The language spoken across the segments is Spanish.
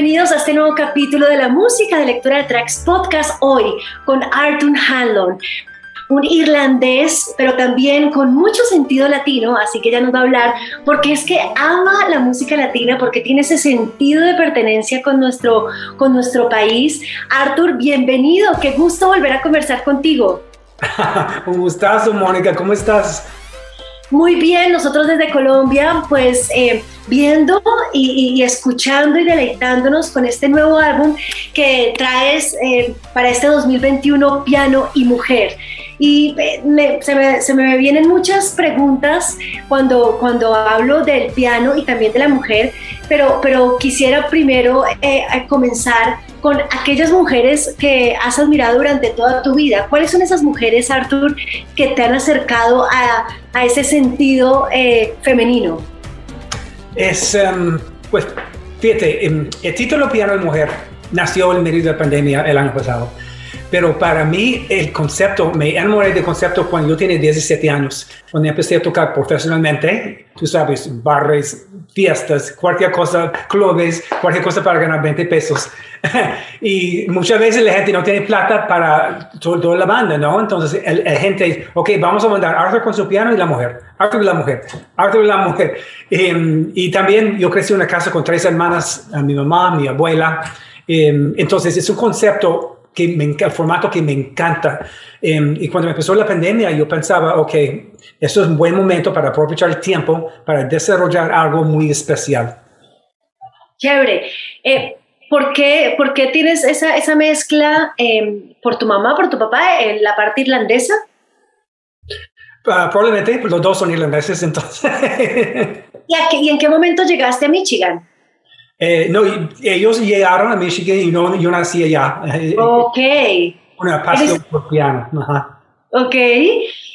Bienvenidos a este nuevo capítulo de la música de lectura de tracks podcast hoy con Arthur Hanlon, un irlandés, pero también con mucho sentido latino, así que ya nos va a hablar porque es que ama la música latina, porque tiene ese sentido de pertenencia con nuestro, con nuestro país. Arthur, bienvenido, qué gusto volver a conversar contigo. un gustazo, Mónica, ¿cómo estás? Muy bien, nosotros desde Colombia, pues eh, viendo y, escuchando y deleitándonos con este nuevo álbum que traes eh, para este 2021, Piano y Mujer. Y eh, se, me, vienen muchas preguntas cuando, cuando hablo del piano y también de la mujer, pero, pero quisiera primero comenzar con aquellas mujeres que has admirado durante toda tu vida. ¿Cuáles son esas mujeres, Arthur, que te han acercado a, a ese sentido eh, femenino? Es, um, pues, fíjate, em, el título Piano de Mujer nació en medio de la pandemia el año pasado. Pero para mí el concepto, me enamoré del concepto cuando yo tenía 17 años, cuando empecé a tocar profesionalmente, tú sabes, barres, fiestas, cualquier cosa, clubes, cualquier cosa para ganar 20 pesos. y muchas veces la gente no tiene plata para toda la banda, ¿no? Entonces la gente dice, ok, vamos a mandar Arthur con su piano y la mujer, Arthur y la mujer, Arthur y la mujer. Em, y también yo crecí en una casa con tres hermanas, mi mamá, mi abuela. Em, entonces es un concepto que me, el formato que me encanta. Em, y cuando empezó la pandemia, yo pensaba, ok, esto es un buen momento para aprovechar el tiempo para desarrollar algo muy especial. Chévere. Eh, ¿por, qué, ¿Por qué tienes esa, esa mezcla em, por tu mamá, por tu papá, en la parte irlandesa? Uh, probablemente los dos son irlandeses, entonces. ¿Y, ¿Y en qué momento llegaste a Michigan? Eh, no, ellos llegaron a Michigan y no, yo nací allá. Eh, ok. Una pasión por piano. Ok.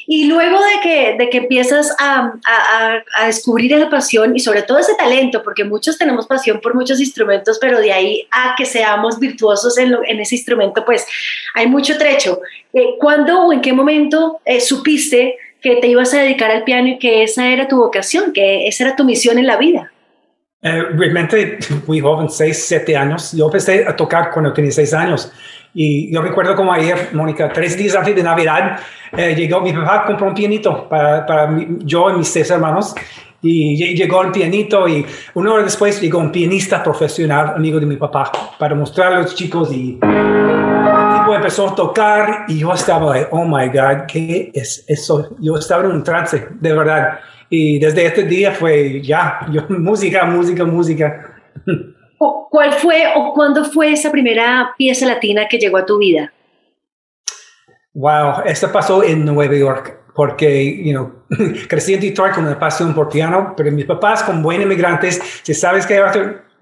Y luego de que, de que empiezas a, a, a, descubrir esa pasión y sobre todo ese talento, porque muchos tenemos pasión por muchos instrumentos, pero de ahí a que seamos virtuosos en, en ese instrumento, pues hay mucho trecho. Eh, ¿Cuándo o en qué momento supiste que te ibas a dedicar al piano y que esa era tu vocación, que esa era tu misión en la vida? Eh, realmente muy joven, 6, 7 años. Yo empecé a tocar cuando tenía 6 años. Y yo recuerdo como ayer, Mónica, tres días antes de Navidad, eh, llegó mi papá, compró un pianito para, para yo y mis seis hermanos. Y llegó el pianito y una hora después llegó un pianista profesional, amigo de mi papá, para mostrar a los chicos y empezó a tocar y yo estaba, oh my God, ¿qué es eso? Yo estaba en un trance, de verdad. Y desde este día fue ya, yo, música, música, música. ¿Cuál fue o cuándo fue esa primera pieza latina que llegó a tu vida? Wow, esto pasó en Nueva York porque, you know, crecí en Detroit con una pasión por piano, pero mis papás, como buenos inmigrantes, si sabes que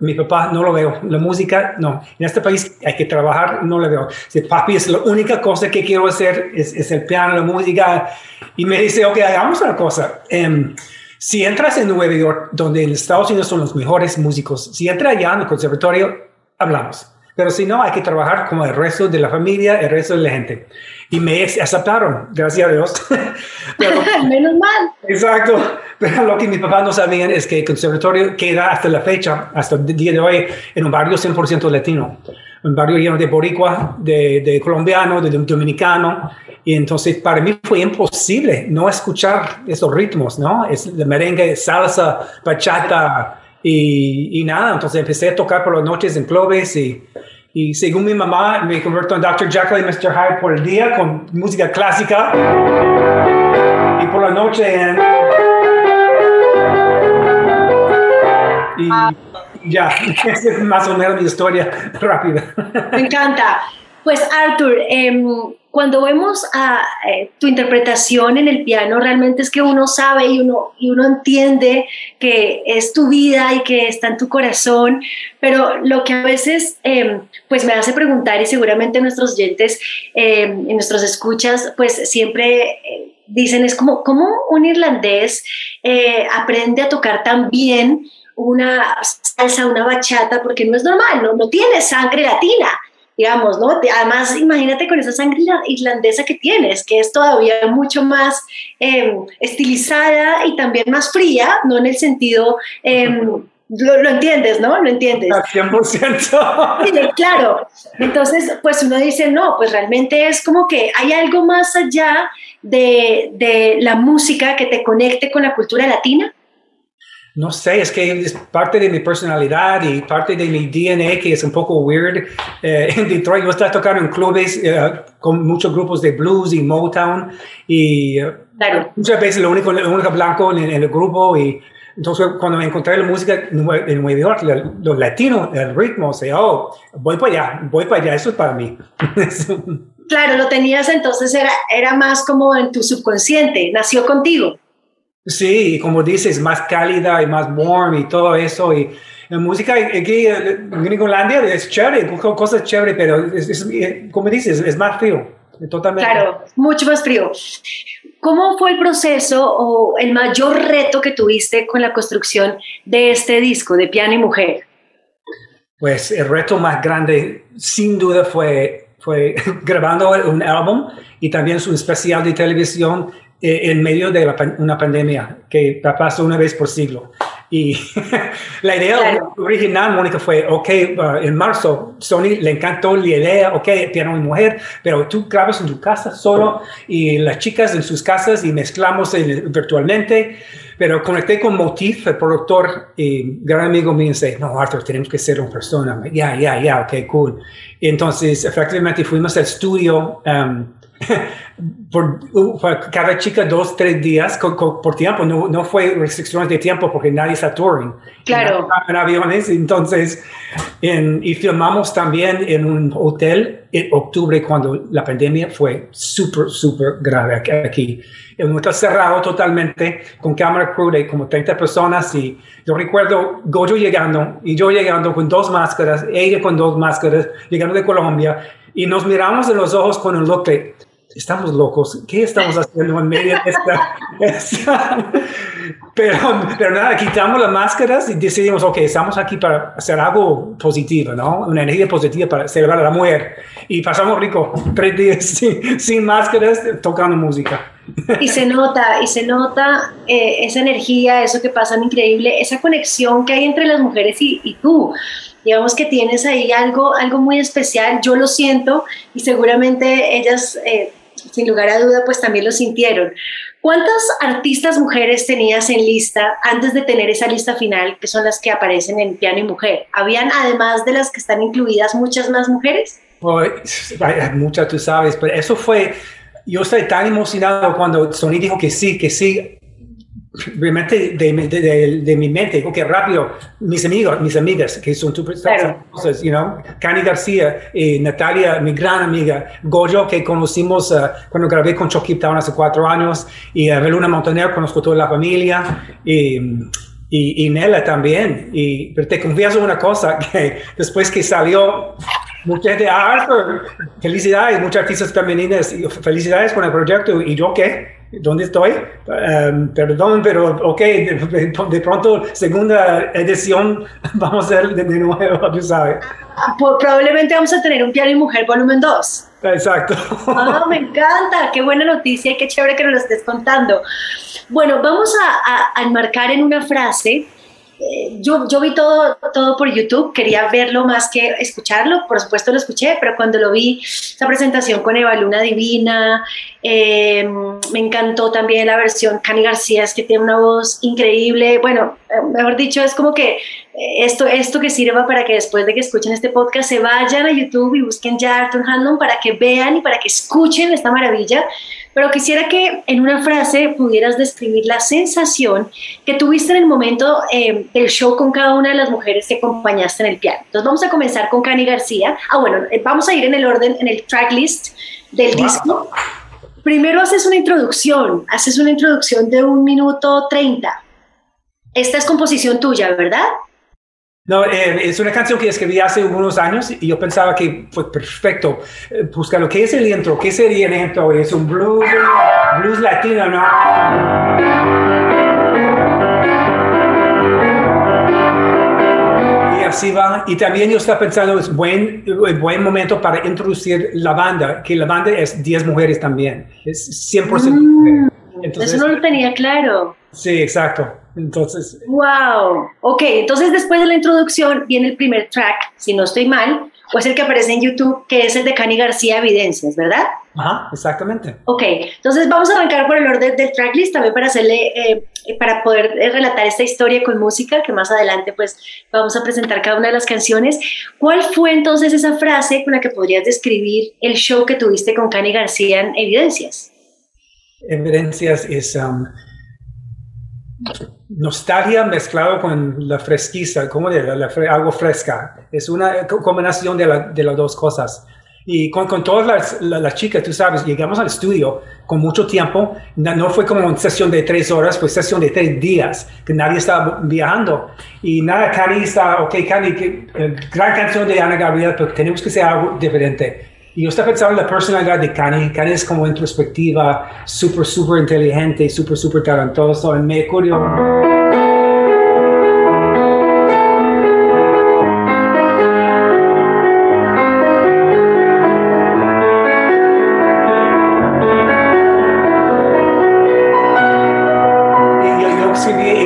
mi papá no lo veo, la música no, en este país hay que trabajar, no lo veo. Si papi es la única cosa que quiero hacer es, es el piano, la música, y me dice, ok, hagamos una cosa. Um, si entras en Nueva York, donde en Estados Unidos son los mejores músicos, si entras allá en el conservatorio, hablamos. Pero si no, hay que trabajar como el resto de la familia, el resto de la gente. Y me aceptaron, gracias a Dios. Menos mal. Exacto. Pero lo que mis papás no sabían es que el conservatorio queda hasta la fecha, hasta el día de hoy, en un barrio 100% latino. Un barrio lleno de boricua, de, de colombiano, de dominicano. Y entonces para mí fue imposible no escuchar esos ritmos, ¿no? Es el merengue, salsa, bachata y, y, nada. Entonces empecé a tocar por las noches en clubes y, y según mi mamá me convertí en Dr. Jekyll y Mr. Hyde por el día con música clásica y por la noche en... Y, ya, es más o menos mi historia rápida. Me encanta. Pues Arthur, em, cuando vemos eh, tu interpretación en el piano, realmente es que uno sabe y uno, y uno entiende que es tu vida y que está en tu corazón, pero lo que a veces em, pues me hace preguntar y seguramente nuestros oyentes em, y nuestros escuchas pues siempre eh, dicen es como, ¿cómo un irlandés eh, aprende a tocar tan bien una salsa, una bachata? Porque no es normal, no, no tiene sangre latina digamos, ¿no? Además, imagínate con esa sangre islandesa que tienes, que es todavía mucho más em, estilizada y también más fría, no en el sentido... Em, lo, entiendes, ¿no? Lo entiendes. 100%. claro. Entonces, pues uno dice, no, pues realmente es como que hay algo más allá de, de la música que te conecte con la cultura latina. No sé, es que es parte de mi personalidad y parte de mi DNA que es un poco weird. Eh, en Detroit yo estaba tocando en clubes eh, con muchos grupos de blues y Motown y eh, muchas veces lo único, blanco en, el grupo y entonces cuando me encontré la música en Nueva York, los latinos, el ritmo, o oh, voy para allá, voy para allá, eso es para mí. claro, lo tenías entonces, era, era más como en tu subconsciente, nació contigo. Sí, como dices, más cálida y más warm y todo eso. Y la música aquí en Gringolandia es chévere, cosas chéveres, pero es, como dices, es más frío, totalmente. Claro, mucho más frío. ¿Cómo fue el proceso o el mayor reto que tuviste con la construcción de este disco de Piano y Mujer? Pues el reto más grande, sin duda, fue, fue grabando un álbum y también su especial de televisión en medio de una pandemia que pasó una vez por siglo. Y la idea original, Mónica, fue, ok, uh, en marzo, Sony le encantó la idea, ok, piano y mujer, pero tú grabas en tu casa solo y las chicas en sus casas y mezclamos virtualmente. Pero conecté con Motif, el productor y gran amigo mío, y dice, no, Arthur, tenemos que ser una persona. Ya, ya, ya, ok, cool. Y entonces, efectivamente, fuimos al estudio. Um, por, cada chica dos, tres días por tiempo, no, no, fue restricciones de tiempo porque nadie está touring. Claro. En, aviones, entonces, y filmamos también en un hotel en octubre cuando la pandemia fue súper, súper grave aquí. En un hotel cerrado totalmente, con cámara crew de como 30 personas y yo recuerdo Goyo llegando y yo llegando con dos máscaras, ella con dos máscaras, llegando de Colombia y nos miramos en los ojos con un look de estamos locos, ¿qué estamos haciendo en medio de esta? pero, pero nada, quitamos las máscaras y decidimos, ok, estamos aquí para hacer algo positivo, ¿no? Una energía positiva para celebrar a la mujer. Y pasamos rico, tres días sin, sin máscaras, tocando música. Y se nota, y se nota eh, esa energía, eso que pasa increíble, esa conexión que hay entre las mujeres y, y tú digamos que tienes ahí algo, algo muy especial, yo lo siento y seguramente ellas eh, sin lugar a duda, pues también lo sintieron. ¿Cuántas artistas mujeres tenías en lista antes de tener esa lista final, que son las que aparecen en Piano y Mujer? ¿Habían, además de las que están incluidas, muchas más mujeres? Pues, muchas, tú sabes, pero eso fue, yo estoy tan emocionado cuando Sony dijo que sí, que sí, realmente de, de, de, mi mente, ok, rápido, mis amigos, mis amigas, que son tu claro. you know, Cani García, y Natalia, mi gran amiga, Goyo, que conocimos uh, cuando grabé con Chucky Town hace cuatro años, y uh, Beluna Montaner, conozco toda la familia, y, y, y Nela también, y, pero te confieso una cosa, que después que salió mucha gente, ah, Arthur, felicidades, muchas artistas femeninas, felicidades con el proyecto, y yo qué, ¿Dónde estoy? Um, perdón, pero ok, de, pronto, segunda edición, vamos a hacer de, nuevo, tú sabes. Probablemente vamos a tener un piano y mujer volumen 2. Exacto. Ah, me encanta, qué buena noticia y qué chévere que nos lo estés contando. Bueno, vamos a, a enmarcar en una frase yo, yo vi todo, todo por YouTube, quería verlo más que escucharlo, por supuesto lo escuché, pero cuando lo vi, esa presentación con Eva Luna Divina, eh, me encantó también la versión Cani García, es que tiene una voz increíble, bueno, eh, mejor dicho, es como que esto, esto que sirva para que después de que escuchen este podcast se vayan a YouTube y busquen ya Arthur Handon para que vean y para que escuchen esta maravilla pero quisiera que en una frase pudieras describir la sensación que tuviste en el momento eh, del show con cada una de las mujeres que acompañaste en el piano. Entonces vamos a comenzar con Cani García. Ah, bueno, eh, vamos a ir en el orden, en el tracklist del disco. Primero haces una introducción, haces una introducción de un minuto treinta. Esta es composición tuya, ¿verdad? No, eh, es una canción que escribí hace unos años y yo pensaba que fue perfecto. Eh, buscar lo que es el intro, qué sería el intro, es un blues, blues latino, ¿no? Y así va. Y también yo estaba pensando, es buen, buen momento para introducir la banda, que la banda es 10 mujeres también, es 100% mm, Entonces, Eso no lo tenía claro. Sí, exacto. Entonces. ¡Wow! Ok, entonces después de la introducción viene el primer track, si no estoy mal, o es el que aparece en YouTube, que es el de Cani García Evidencias, ¿verdad? Ajá, exactamente. Ok, entonces vamos a arrancar por el orden del tracklist también para hacerle, eh, para poder eh, relatar esta historia con música, que más adelante pues vamos a presentar cada una de las canciones. ¿Cuál fue entonces esa frase con la que podrías describir el show que tuviste con Cani García en Evidencias? Evidencias es... Um, nostalgia mezclado con la fresquiza, como de la, algo fresca. Es una combinación de, las dos cosas. Y con, con todas las, chicas, tú sabes, llegamos al estudio con mucho tiempo. No, fue como una sesión de tres horas, fue sesión de tres días, que nadie estaba viajando. Y nada, Cani está, ok, que, eh, gran canción de Ana Gabriel, pero tenemos que hacer algo diferente. Y estaba pensando en la personalidad de Kanye. Kanye es como introspectiva, súper, súper inteligente, súper, súper talentoso. Y me ocurrió...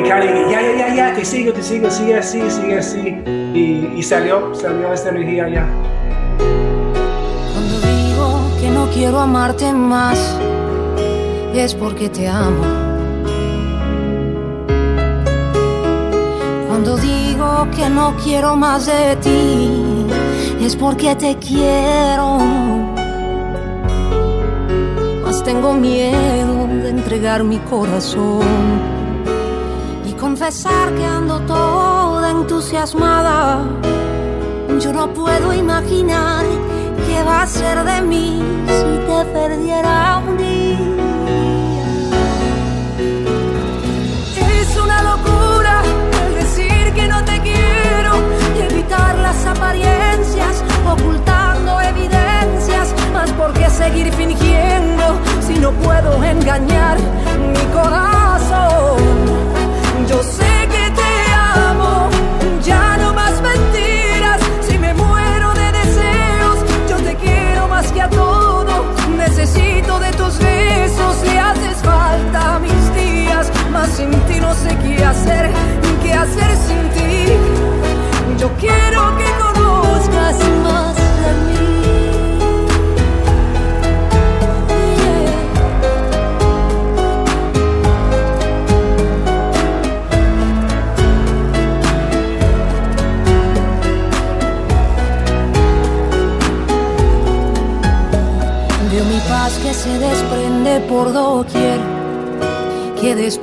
ya, ya, ya, te sigo, te sigo, sigue así, sigue así. Y, y salió, salió esta energía ya más es porque te amo. Cuando digo que no quiero más de ti es porque te quiero. Mas tengo miedo de entregar mi corazón y confesar que ando toda entusiasmada. Yo no puedo imaginar qué va a ser de mí si te perdiera un día. Es una locura el decir que no te quiero evitar las apariencias, ocultando evidencias. Más por qué seguir fingiendo si no puedo engañar mi corazón.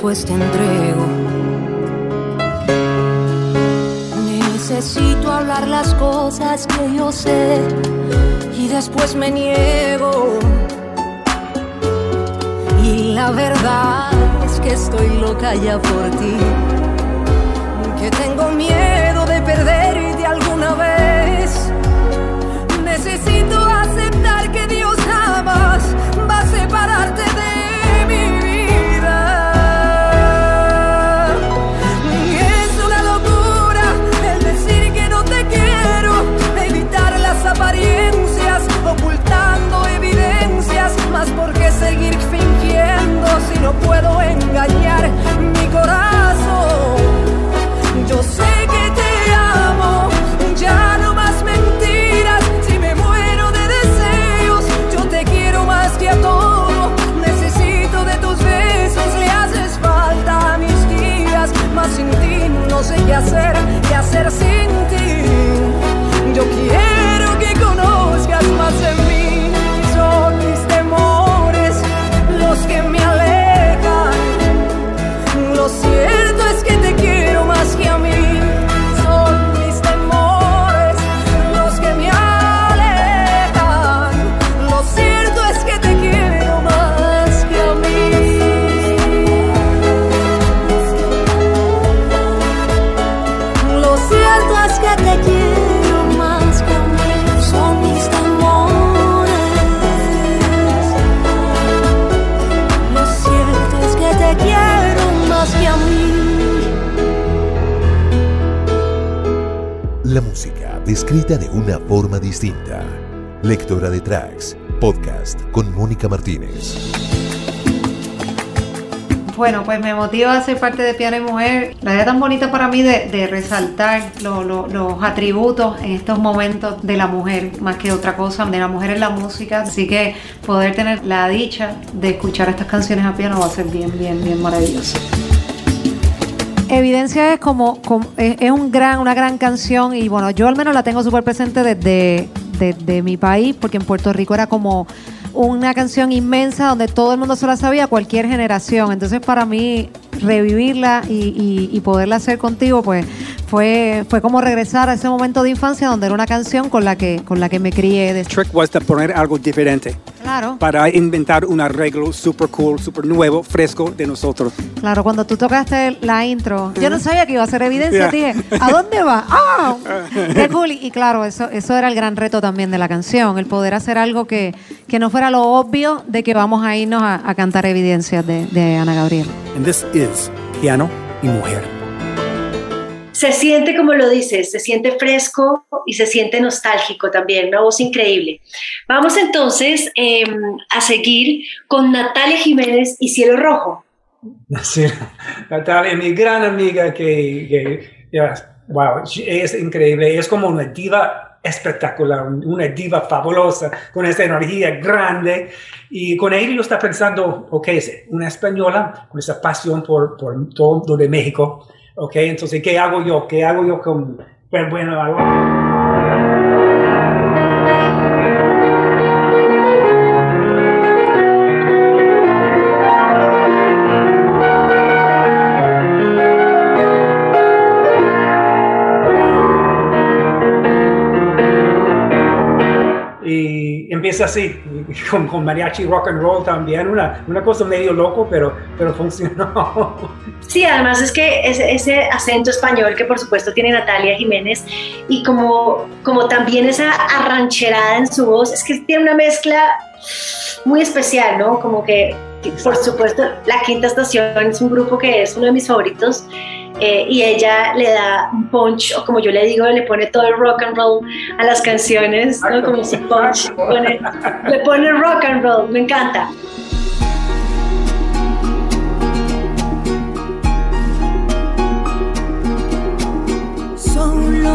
Después te entrego. Necesito hablar las cosas que yo sé y después me niego. Y la verdad es que estoy loca ya por ti, descrita de una forma distinta. Lectora de Tracks, podcast con Mónica Martínez. Bueno, pues me motiva a ser parte de Piano y Mujer. La idea tan bonita para mí de, resaltar los atributos en estos momentos de la mujer, más que otra cosa, de la mujer en la música. Así que poder tener la dicha de escuchar estas canciones a piano va a ser bien, bien, bien maravilloso. Evidencia es como, es un gran, una gran canción y bueno, yo al menos la tengo súper presente desde, desde mi país, porque en Puerto Rico era como una canción inmensa donde todo el mundo se la sabía, cualquier generación. Entonces para mí revivirla y, poderla hacer contigo, pues fue, fue como regresar a ese momento de infancia donde era una canción con la que, con la que me crié. El trick was de poner algo diferente. Claro. Para inventar un arreglo super cool, super nuevo, fresco de nosotros. Claro, cuando tú tocaste la intro, yo no sabía que iba a ser evidencia, dije, ¿a dónde va? ¡Ah! ¡Qué cool! Y, claro, eso, eso era el gran reto también de la canción, el poder hacer algo que, que no fuera lo obvio de que vamos a irnos a, cantar evidencias de, de Ana Gabriel. And this is Piano y Mujer se siente, como lo dices, se siente fresco y se siente nostálgico también, una voz increíble. Vamos entonces em, a seguir con Natalia Jiménez y Cielo Rojo. Sí, Natalia, mi gran amiga que, wow, es increíble, es como una diva espectacular, una diva fabulosa, con esa energía grande. Y con ella yo está pensando, ok, es una española con esa pasión por, por todo de México Ok, entonces, ¿qué hago yo? ¿Qué hago yo con, pues, bueno, y empieza así, con, con, mariachi rock and roll también, una, una cosa medio loco, pero, pero funcionó. Sí, además es que ese, ese, acento español que por supuesto tiene Natalia Jiménez y como, como también esa arrancherada en su voz, es que tiene una mezcla muy especial, ¿no? Como que, por supuesto, La Quinta Estación es un grupo que es uno de mis favoritos. Eh, y ella le da un punch, o como yo le digo, le pone todo el rock and roll a las canciones, ¿no? como su punch, le pone rock and roll, me encanta.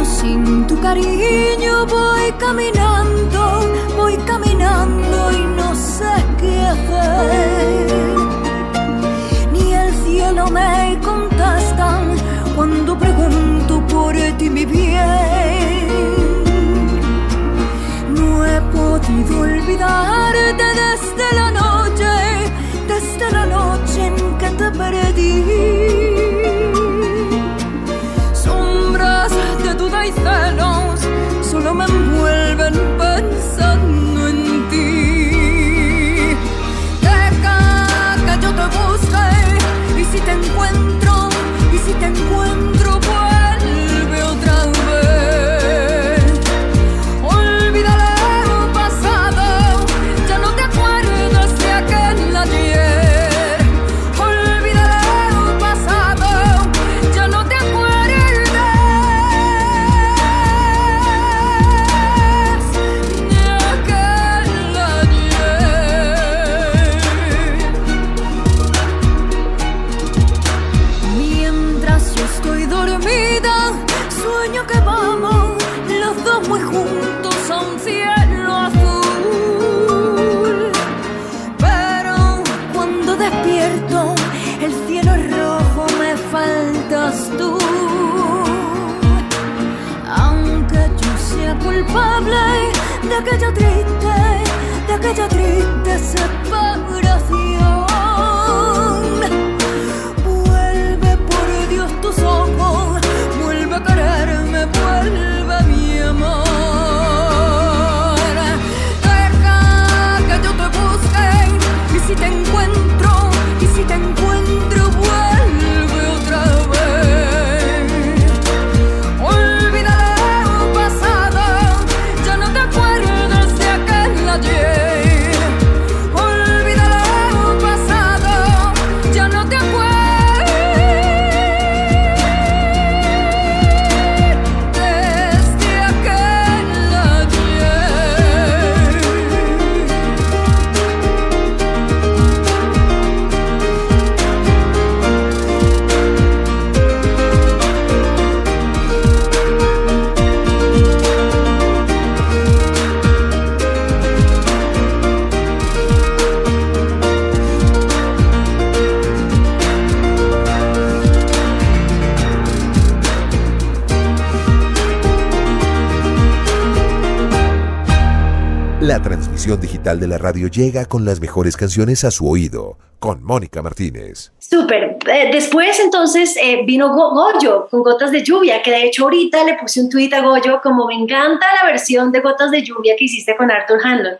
sin tu cariño voy caminando, voy caminando y no sé qué hacer. Cuando pregunto por ti mi bien. No he podido olvidarte digital de la radio llega con las mejores canciones a su oído, con Mónica Martínez. Súper. Eh, después entonces eh, vino Go- Goyo con Gotas de Lluvia, que de hecho ahorita le puse un tuit a Goyo como me encanta la versión de Gotas de Lluvia que hiciste con Arthur Hanlon.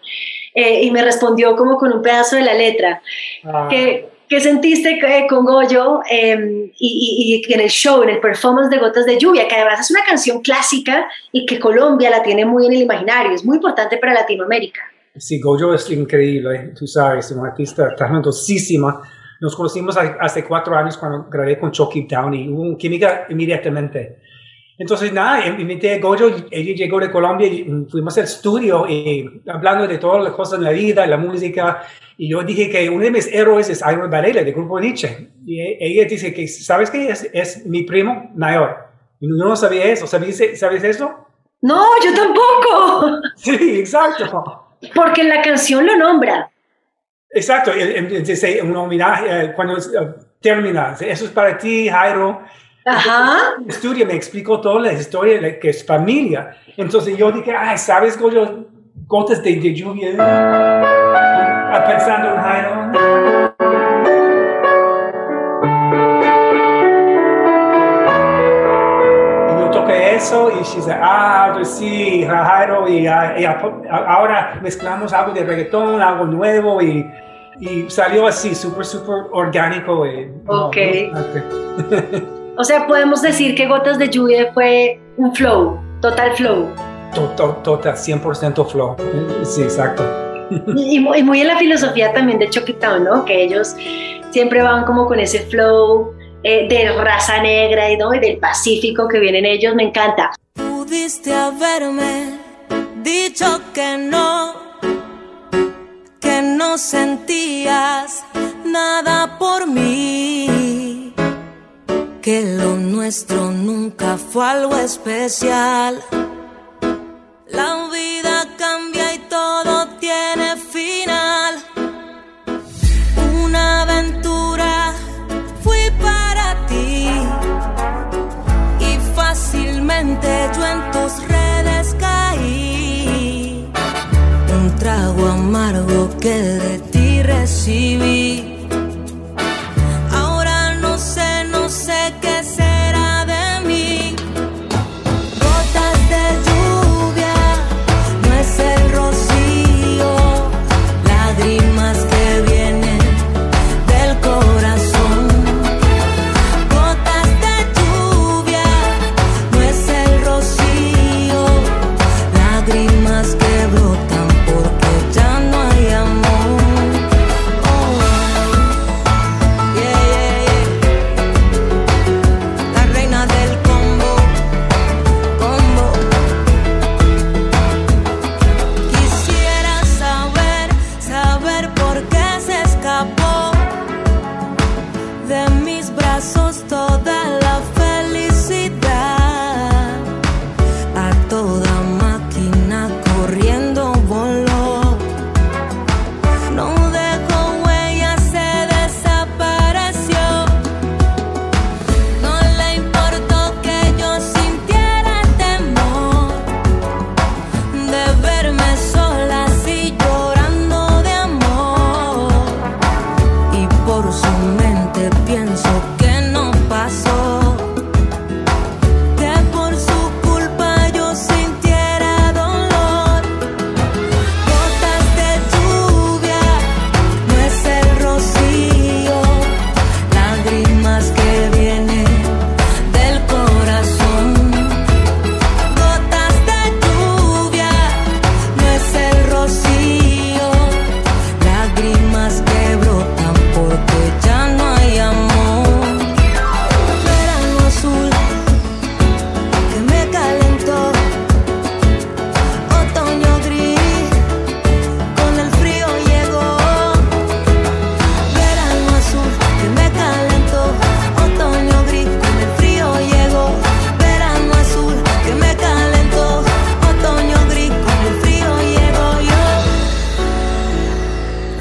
Eh, y me respondió como con un pedazo de la letra. Ah, ¿Qué, qué sentiste eh, con Goyo eh, y, y- y en el show, en el performance de Gotas de Lluvia, que además es una canción clásica y que Colombia la tiene muy en el imaginario, es muy importante para Latinoamérica? Sí, Gojo es increíble, tú sabes, es una artista talentosísima. Nos conocimos ha- hace cuatro años cuando grabé con Chucky Town y hubo química inmediatamente. Entonces, nada, invité a Gojo, ella llegó de Colombia y fuimos al estudio y hablando de todas las cosas en la vida, la música, y yo dije que uno de mis héroes es Iron Varela, del grupo Nietzsche. Y e- ella dice que, ¿sabes qué? Es, es mi primo mayor. Y yo no sabía eso, ¿sabes, ¿sabes eso? No, yo tampoco, Sí, exacto. Porque en la canción lo nombra. Exacto, dice un homenaje eh, cuando es, eh, termina. Eso es para ti, Jairo. Ajá. El estudio me explicó toda la historia de que es familia. Entonces yo dije, ay, ¿sabes, Goyo? Gotas de, de lluvia. Ah, Pensando en Jairo. Eso y she dice, ah, pues sí, Jairo, y, ah, y ahora mezclamos algo de reggaetón, algo nuevo y, y salió así, súper, súper orgánico. Y, Ok. no, O sea, podemos decir que Gotas de Lluvia fue un flow, total flow. to- to- Total, 100% flow. Sí, exacto. Y, muy en la filosofía también de Town, ¿no? Que ellos siempre van como con ese flow eh, de raza negra y, ¿no? y del Pacífico que vienen ellos, me encanta. Pudiste haberme dicho que no, que no sentías nada por mí, que lo nuestro nunca fue algo especial. La que de ti recibí.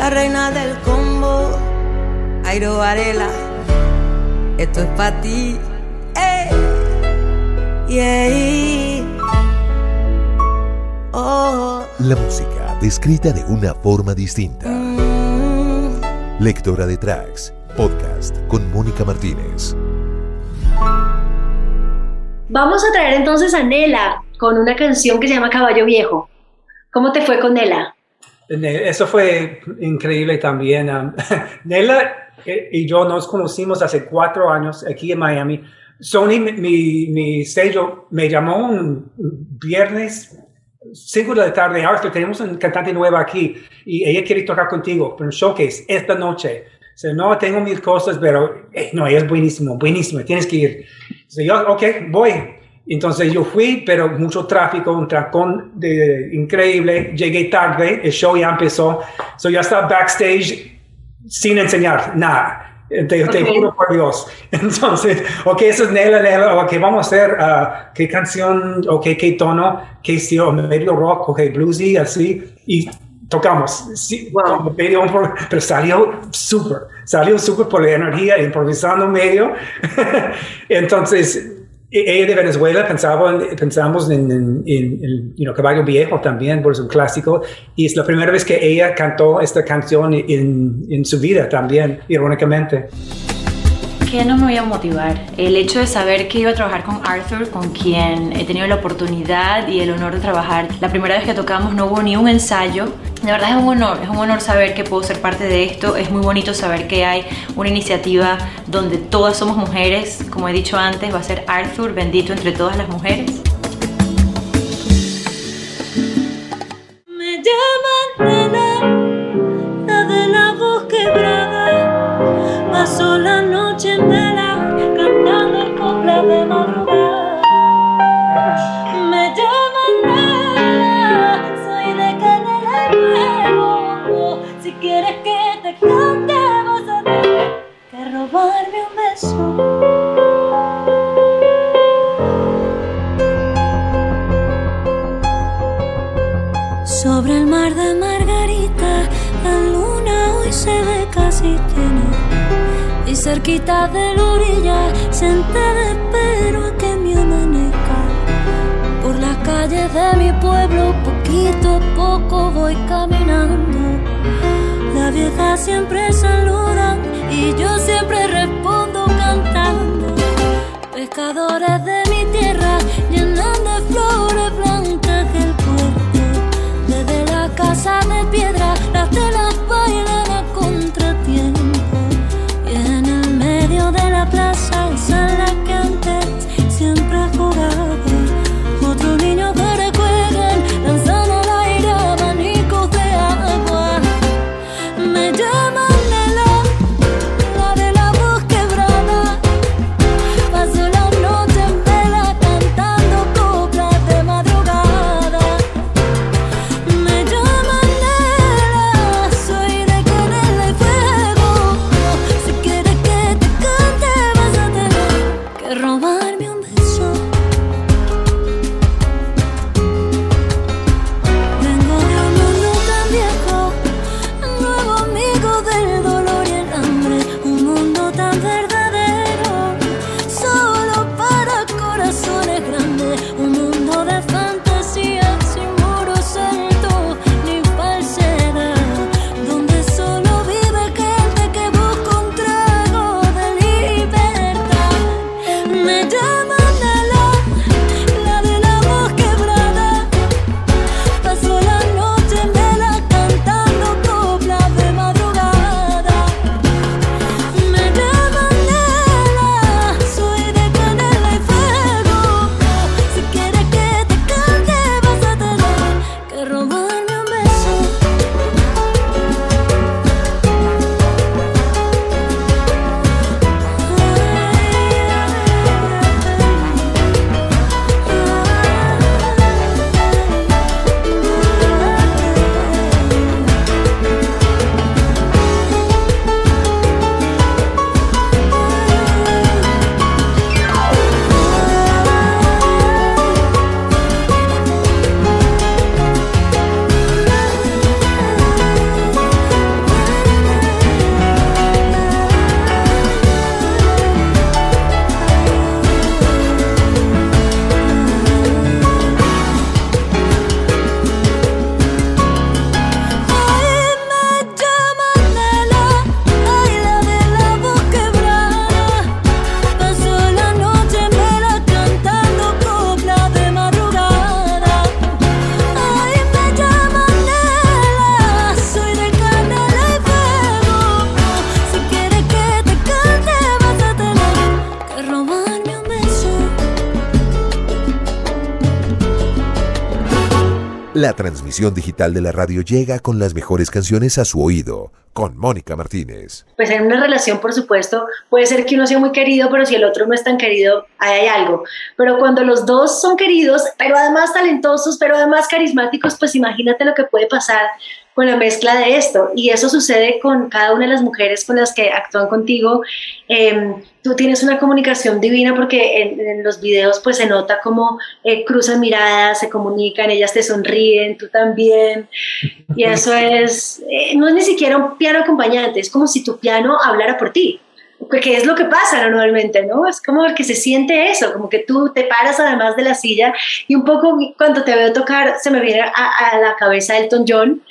La reina del combo, Airo Varela. Esto es para ti. ¡Ey! Yeah. Oh. La música descrita de una forma distinta. Lectora de Tracks, podcast con Mónica Martínez. Vamos a traer entonces a Nela con una canción que se llama Caballo Viejo. ¿Cómo te fue con Nela? Eso fue increíble también. um, Nela eh, y yo nos conocimos hace cuatro años aquí en Miami. Sony, mi, mi sello, me llamó un viernes, 5 de la tarde, Arthur, tenemos una cantante nueva aquí y ella quiere tocar contigo, pero un showcase esta noche. Dice, no, tengo mil cosas, pero eh, no, ella es buenísimo, buenísimo, tienes que ir. Dice, yo, ok, voy. Entonces yo fui, pero mucho tráfico, un trancón de, increíble. Llegué tarde, el show ya empezó. So ya estaba backstage sin enseñar nada. Te, te Ok. juro por Dios. Entonces, ok, eso es Nela, Nela, ok, vamos a hacer ah, qué canción, ok, qué tono, qué estilo, medio rock, ok, bluesy, así, y tocamos. Sí, Wow. medio, pero salió súper, salió súper por la energía, improvisando medio. Entonces, de Venezuela pensaba, en- pensamos en, en, Caballo Viejo también, por un clásico, y es la primera vez que ella cantó esta canción en su vida también, irónicamente. ¿Qué no me voy a motivar? El hecho de saber que iba a trabajar con Arthur, con quien he tenido la oportunidad y el honor de trabajar. La primera vez que tocamos no hubo ni un ensayo. De verdad es un honor, es un honor saber que puedo ser parte de esto. Es muy bonito saber que hay una iniciativa donde todas somos mujeres. Como he dicho antes, va a ser Arthur, bendito entre todas las mujeres. Cerquita de la orilla, sentada espero a que me amanezca. Por las calles de mi pueblo, poquito a poco voy caminando. La vieja siempre saludan y yo siempre respondo cantando. Pescadores de La transmisión digital de la radio llega con las mejores canciones a su oído, con Mónica Martínez. Pues en una relación, por supuesto, puede ser que uno sea muy querido, pero si el otro no es tan querido, ahí hay algo. Pero cuando los dos son queridos, pero además talentosos, pero además carismáticos, pues imagínate lo que puede pasar con la mezcla de esto. Y eso sucede con cada una de las mujeres con las que actúan contigo. Em, tú tienes una comunicación divina porque en, los videos pues se nota cómo eh, cruzan miradas, se comunican, ellas te sonríen, tú también. Y eso es, eh, no es ni siquiera un piano acompañante, es como si tu piano hablara por ti que es lo que pasa normalmente, ¿no? Es como que se siente eso, como que tú te paras además de la silla y un poco cuando te veo tocar se me viene a, a la cabeza Elton John,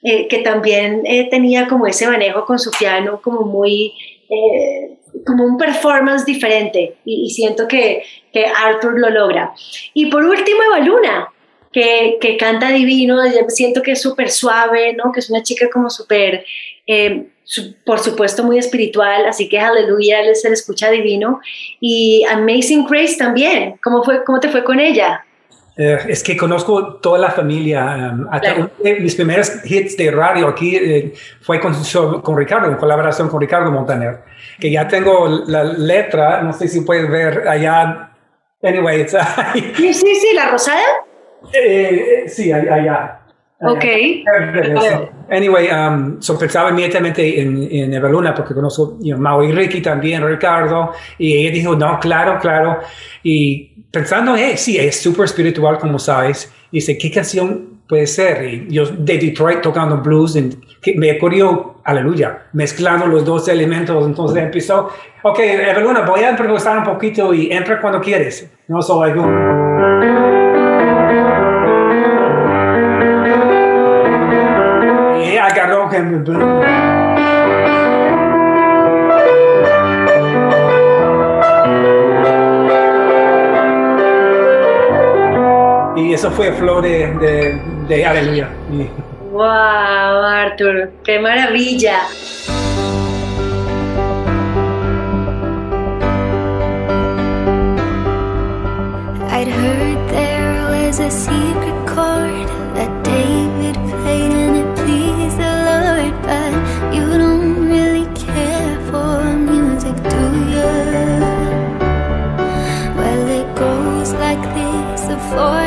eh, que también eh, tenía como ese manejo con su piano como muy, eh, como un performance diferente y, siento que, que, Arthur lo logra. Y por último, Eva Luna, que, que canta divino, siento que es súper suave, ¿no? que es una chica como súper, por supuesto, muy espiritual, así que aleluya, se le escucha divino. Y Amazing Grace también, ¿cómo, fue, cómo te fue con ella? Eh, es que conozco toda la familia. Um, mis primeros hits de radio aquí eh, fue con, con Ricardo, en colaboración con Ricardo Montaner, que ya tengo la letra, no sé si puedes ver allá. Anyway, it's, sí, sí, sí, la rosada. Eh, sí, allá. Ok. Anyway, um, so pensaba inmediatamente en, en Evaluna porque conozco you Mau y Ricky también, Ricardo, y ella dijo, no, claro, claro. Y pensando, eh, sí, es súper espiritual, como sabes. Y dice, ¿qué canción puede ser? Y yo de Detroit tocando blues, y me ocurrió, aleluya, mezclando los dos elementos. Entonces empezó, ok, Evaluna, voy a improvisar un poquito y entra cuando quieres. No solo Y eso fue flor de, de, de aleluya. ¡Wow, Arthur! ¡Qué maravilla! I'd heard there was a secret chord this: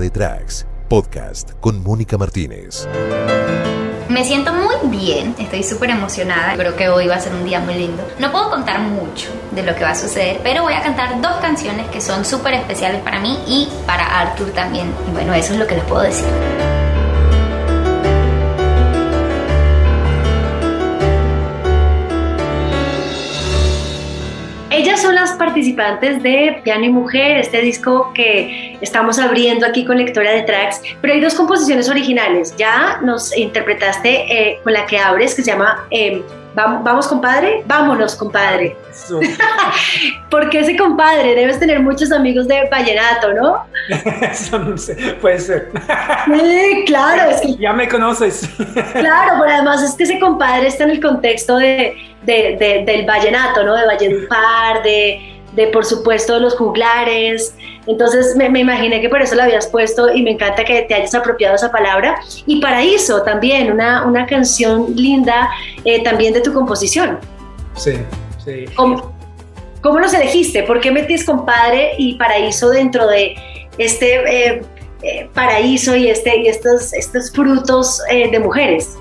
de Tracks, podcast con Mónica Martínez. Me siento muy bien, estoy súper emocionada, creo que hoy va a ser un día muy lindo. No puedo contar mucho de lo que va a suceder, pero voy a cantar dos canciones que son súper especiales para mí y para Arthur también. Y bueno, eso es lo que les puedo decir. Son las participantes de Piano y Mujer, este disco que estamos abriendo aquí con lectora de tracks, pero hay dos composiciones originales. Ya nos interpretaste eh, con la que abres, que se llama eh, ¿Vamos, compadre? Vámonos, compadre. Porque ese compadre debes tener muchos amigos de vallenato, ¿no? Eso no sé, puede ser. Sí, claro. Es que, ya me conoces. claro, pero además es que ese compadre está en el contexto de, del vallenato, ¿no? De Valledupar, de de por supuesto los juglares. Entonces me, imaginé que por eso la habías puesto y me encanta que te hayas apropiado esa palabra. Y Paraíso también, una, una canción linda eh, también de tu composición. Sí, sí. ¿Cómo, ¿Cómo, los elegiste? ¿Por qué metes compadre y Paraíso dentro de este eh, eh, paraíso y, este, y estos, estos frutos de mujeres?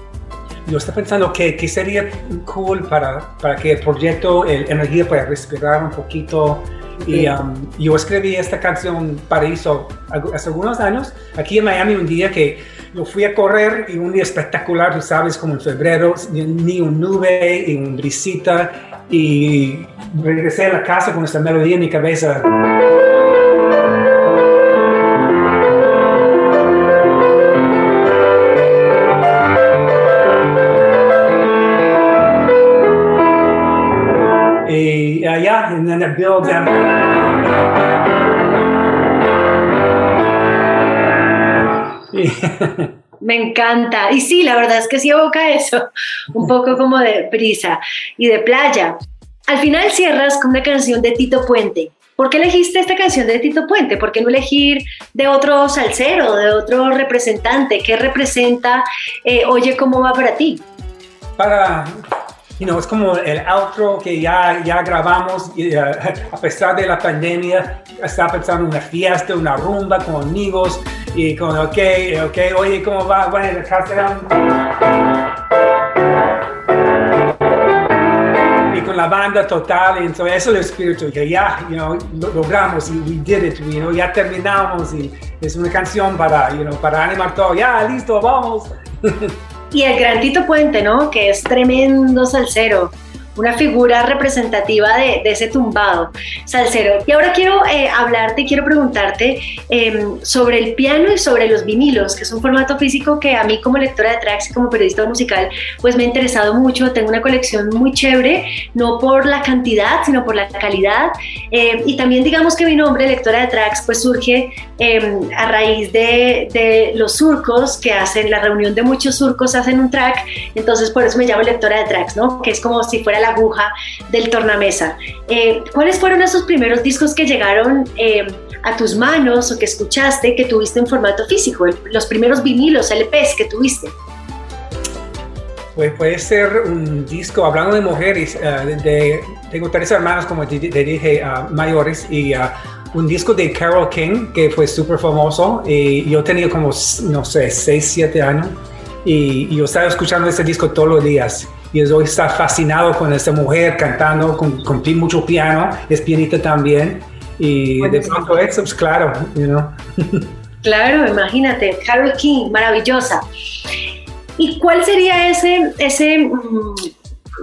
yo estaba pensando que, que sería cool para, para, que el proyecto, el energía pueda respirar un poquito. Y um, yo escribí esta canción Paraíso hace algunos años, aquí en Miami, un día que yo fui a correr y un día espectacular, tú sabes, como en febrero, ni un nube y un brisita, y regresé a la casa con esta melodía en mi cabeza. Me encanta. Y sí, la verdad es que sí evoca eso, un poco como de brisa y de playa. Al final cierras con una canción de Tito Puente. ¿Por qué elegiste esta canción de Tito Puente? ¿Por qué no elegir de otro salsero, de otro representante? ¿Qué representa eh, Oye, cómo va para ti? Para you know, es como el outro que ya, ya grabamos y, uh, a pesar de la pandemia, está pensando en una fiesta, una rumba con amigos y con, ok, ok, oye, ¿cómo va? Bueno, y con la banda total, y entonces eso es el espíritu, que ya, you know, lo logramos y we did it, you know, ya terminamos y es una canción para, you know, para animar todo, ya, listo, vamos. Y el gran Tito Puente, ¿no? Que es tremendo salsero una figura representativa de, ese tumbado salsero. Y ahora quiero eh, hablarte, quiero preguntarte em, sobre el piano y sobre los vinilos, que es un formato físico que a mí como lectora de tracks y como periodista musical, pues me ha interesado mucho. Tengo una colección muy chévere, no por la cantidad, sino por la calidad. Em, y también digamos que mi nombre, lectora de tracks, pues surge em, a raíz de, de los surcos que hacen, la reunión de muchos surcos hacen un track, entonces por eso me llamo lectora de tracks, ¿no? Que es como si fuera la aguja del tornamesa. Eh, ¿Cuáles fueron esos primeros discos que llegaron eh, a tus manos o que escuchaste que tuviste en formato físico? Los primeros vinilos, LPs que tuviste. Pues puede ser un disco, hablando de mujeres, eh, de, tengo tres hermanos, como te, dije, mayores, y un disco de Carol King que fue súper famoso. Y yo tenía como, no sé, 6, 7 años. Y, y, yo estaba escuchando ese disco todos los días y hoy está fascinado con esta mujer cantando con, con mucho piano, es pianista también. Y de pronto eso, pues claro, Claro, imagínate, Carol King, maravillosa. ¿Y cuál sería ese, ese mm,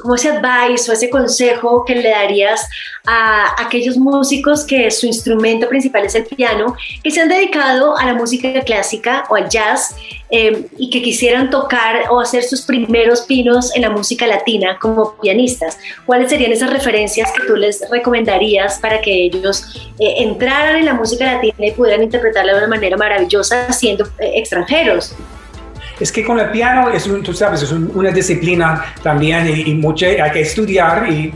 como ese advice o ese consejo que le darías a aquellos músicos que su instrumento principal es el piano, que se han dedicado a la música clásica o al jazz eh, y que quisieran tocar o hacer sus primeros pinos en la música latina como pianistas? ¿Cuáles serían esas referencias que tú les recomendarías para que ellos eh, entraran en la música latina y pudieran interpretarla de una manera maravillosa siendo eh, extranjeros? Es que con el piano es tú sabes, es una disciplina también y, mucho hay que estudiar, y,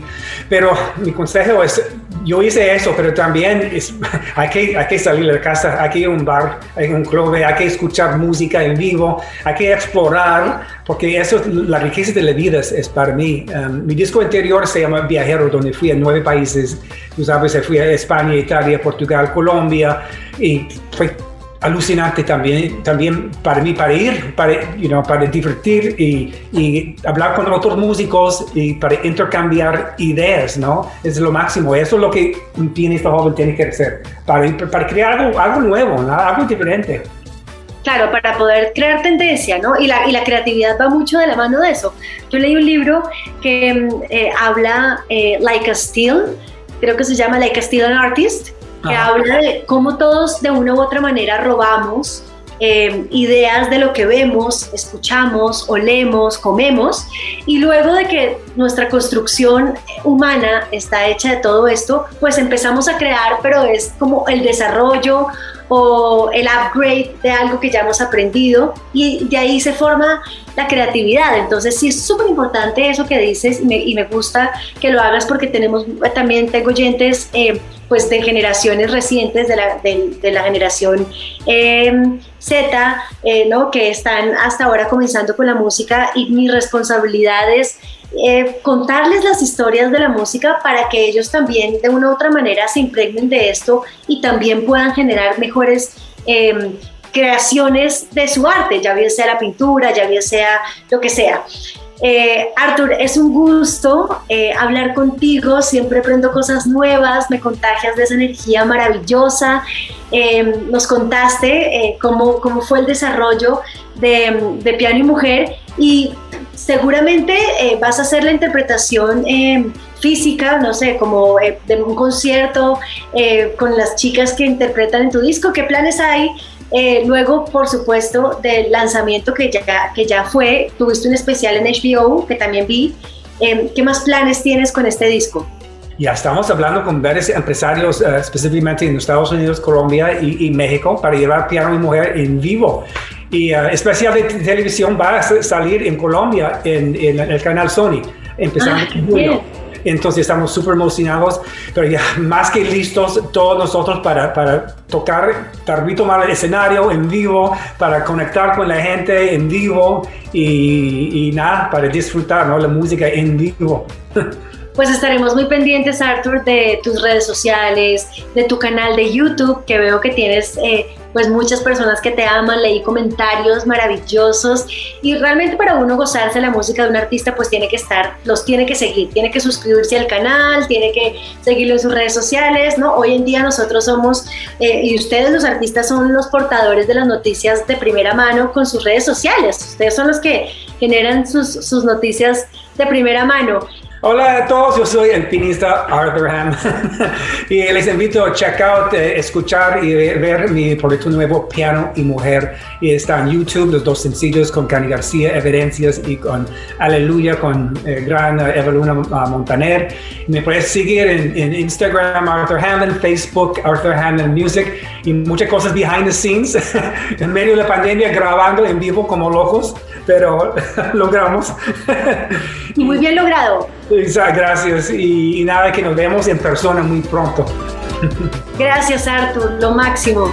pero mi consejo es, yo hice eso, pero también es, hay, que, hay que salir de casa, hay que ir a un bar, hay un club, hay que escuchar música en vivo, hay que explorar, porque eso es la riqueza de la vida es, para mí. Um, mi disco anterior se llama Viajero, donde fui a nueve países, tú sabes, fui a España, Italia, Portugal, Colombia, y fue alucinante también, también para mí, para ir, para, you para divertir y, y, hablar con otros músicos y para intercambiar ideas, ¿no? Es lo máximo. Eso es lo que un pianista joven tiene que hacer, para, para crear algo, algo nuevo, algo diferente. Claro, para poder crear tendencia, ¿no? Y la, y la creatividad va mucho de la mano de eso. Yo leí un libro que eh, habla eh, Like a Steel, creo que se llama Like a Steel Artist, que habla de cómo todos de una u otra manera robamos eh, ideas de lo que vemos, escuchamos, olemos, comemos, y luego de que nuestra construcción humana está hecha de todo esto, pues empezamos a crear, pero es como el desarrollo o el upgrade de algo que ya hemos aprendido y de ahí se forma la creatividad. Entonces sí es súper importante eso que dices y me, gusta que lo hagas porque tenemos también tengo oyentes eh, pues de generaciones recientes de la, de, la generación em, Z, eh, ¿no? que están hasta ahora comenzando con la música y mi responsabilidad es eh, contarles las historias de la música para que ellos también de una u otra manera se impregnen de esto y también puedan generar mejores em, creaciones de su arte, ya bien sea la pintura, ya bien sea lo que sea. Eh, Arthur, es un gusto eh, hablar contigo, siempre aprendo cosas nuevas, me contagias de esa energía maravillosa. Em, nos contaste cómo, cómo, fue el desarrollo de, de Piano y Mujer y seguramente eh, vas a hacer la interpretación eh, física, no sé, como eh, de un concierto con las chicas que interpretan en tu disco. ¿Qué planes hay? Luego, por supuesto, del lanzamiento que ya, que ya fue, tuviste un especial en HBO que también vi. ¿Qué más planes tienes con este disco? Ya estamos hablando con varios empresarios, específicamente en Estados Unidos, Colombia y, y, México, para llevar piano y mujer en vivo. Y uh, especial de televisión va a salir en Colombia en, el canal Sony, empezando ah, en julio. Entonces estamos súper emocionados, pero ya más que listos todos nosotros para, para tocar, para tomar el escenario en vivo, para conectar con la gente en vivo y, nada, para disfrutar ¿no? la música en vivo. Pues estaremos muy pendientes, Arthur, de tus redes sociales, de tu canal de YouTube, que veo que tienes eh, pues muchas personas que te aman, leí comentarios maravillosos y realmente para uno gozarse la música de un artista pues tiene que estar, los tiene que seguir, tiene que suscribirse al canal, tiene que seguirlo en sus redes sociales, ¿no? Hoy en día nosotros somos, eh, y ustedes los artistas son los portadores de las noticias de primera mano con sus redes sociales, ustedes son los que generan sus, sus noticias de primera mano. Hola a todos, yo soy el pianista Arthur Ham y les invito a check out, eh, escuchar y ver, mi proyecto nuevo Piano y Mujer. Y está en YouTube los dos sencillos con Cani García, Evidencias y con Aleluya con eh, gran uh, Eveluna uh, Montaner. Me puedes seguir en, Instagram Arthur Hammond, Facebook Arthur Hammond Music y muchas cosas behind the scenes en medio de la pandemia grabando en vivo como locos, pero logramos. y muy bien logrado. Gracias y, y nada, que nos vemos en persona muy pronto. Gracias Arthur, lo máximo.